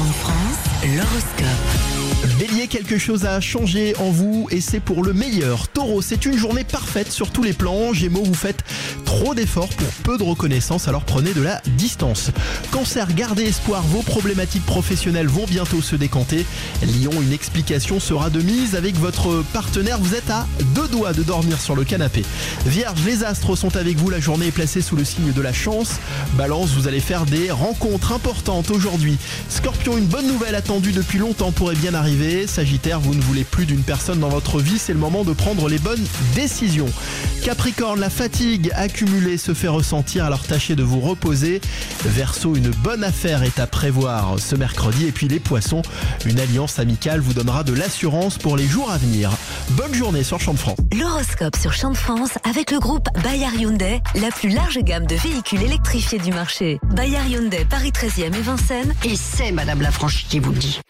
Chant de France, l'horoscope. Bélier, quelque chose a changé en vous et c'est pour le meilleur. Taureau, c'est une journée parfaite sur tous les plans. Gémeaux, vous faites trop d'efforts pour peu de reconnaissance, alors prenez de la distance. Cancer, gardez espoir, vos problématiques professionnelles vont bientôt se décanter. Lion, une explication sera de mise avec votre partenaire. Vous êtes à deux doigts de dormir sur le canapé. Vierge, les astres sont avec vous. La journée est placée sous le signe de la chance. Balance, vous allez faire des rencontres importantes aujourd'hui. Scorpion, une bonne nouvelle attendue depuis longtemps pourrait bien arriver. Sagittaire, vous ne voulez plus d'une personne dans votre vie, c'est le moment de prendre les bonnes décisions. Capricorne, la fatigue accumulée se fait ressentir, alors tâchez de vous reposer. Verseau, une bonne affaire est à prévoir ce mercredi. Et puis les poissons, une alliance amicale vous donnera de l'assurance pour les jours à venir. Bonne journée sur Champ de France. L'horoscope sur Chant de France avec le groupe Bayard Hyundai, la plus large gamme de véhicules électrifiés du marché. Bayard Hyundai, Paris 13e et Vincennes. Et c'est Madame la franchise qui vous le dit.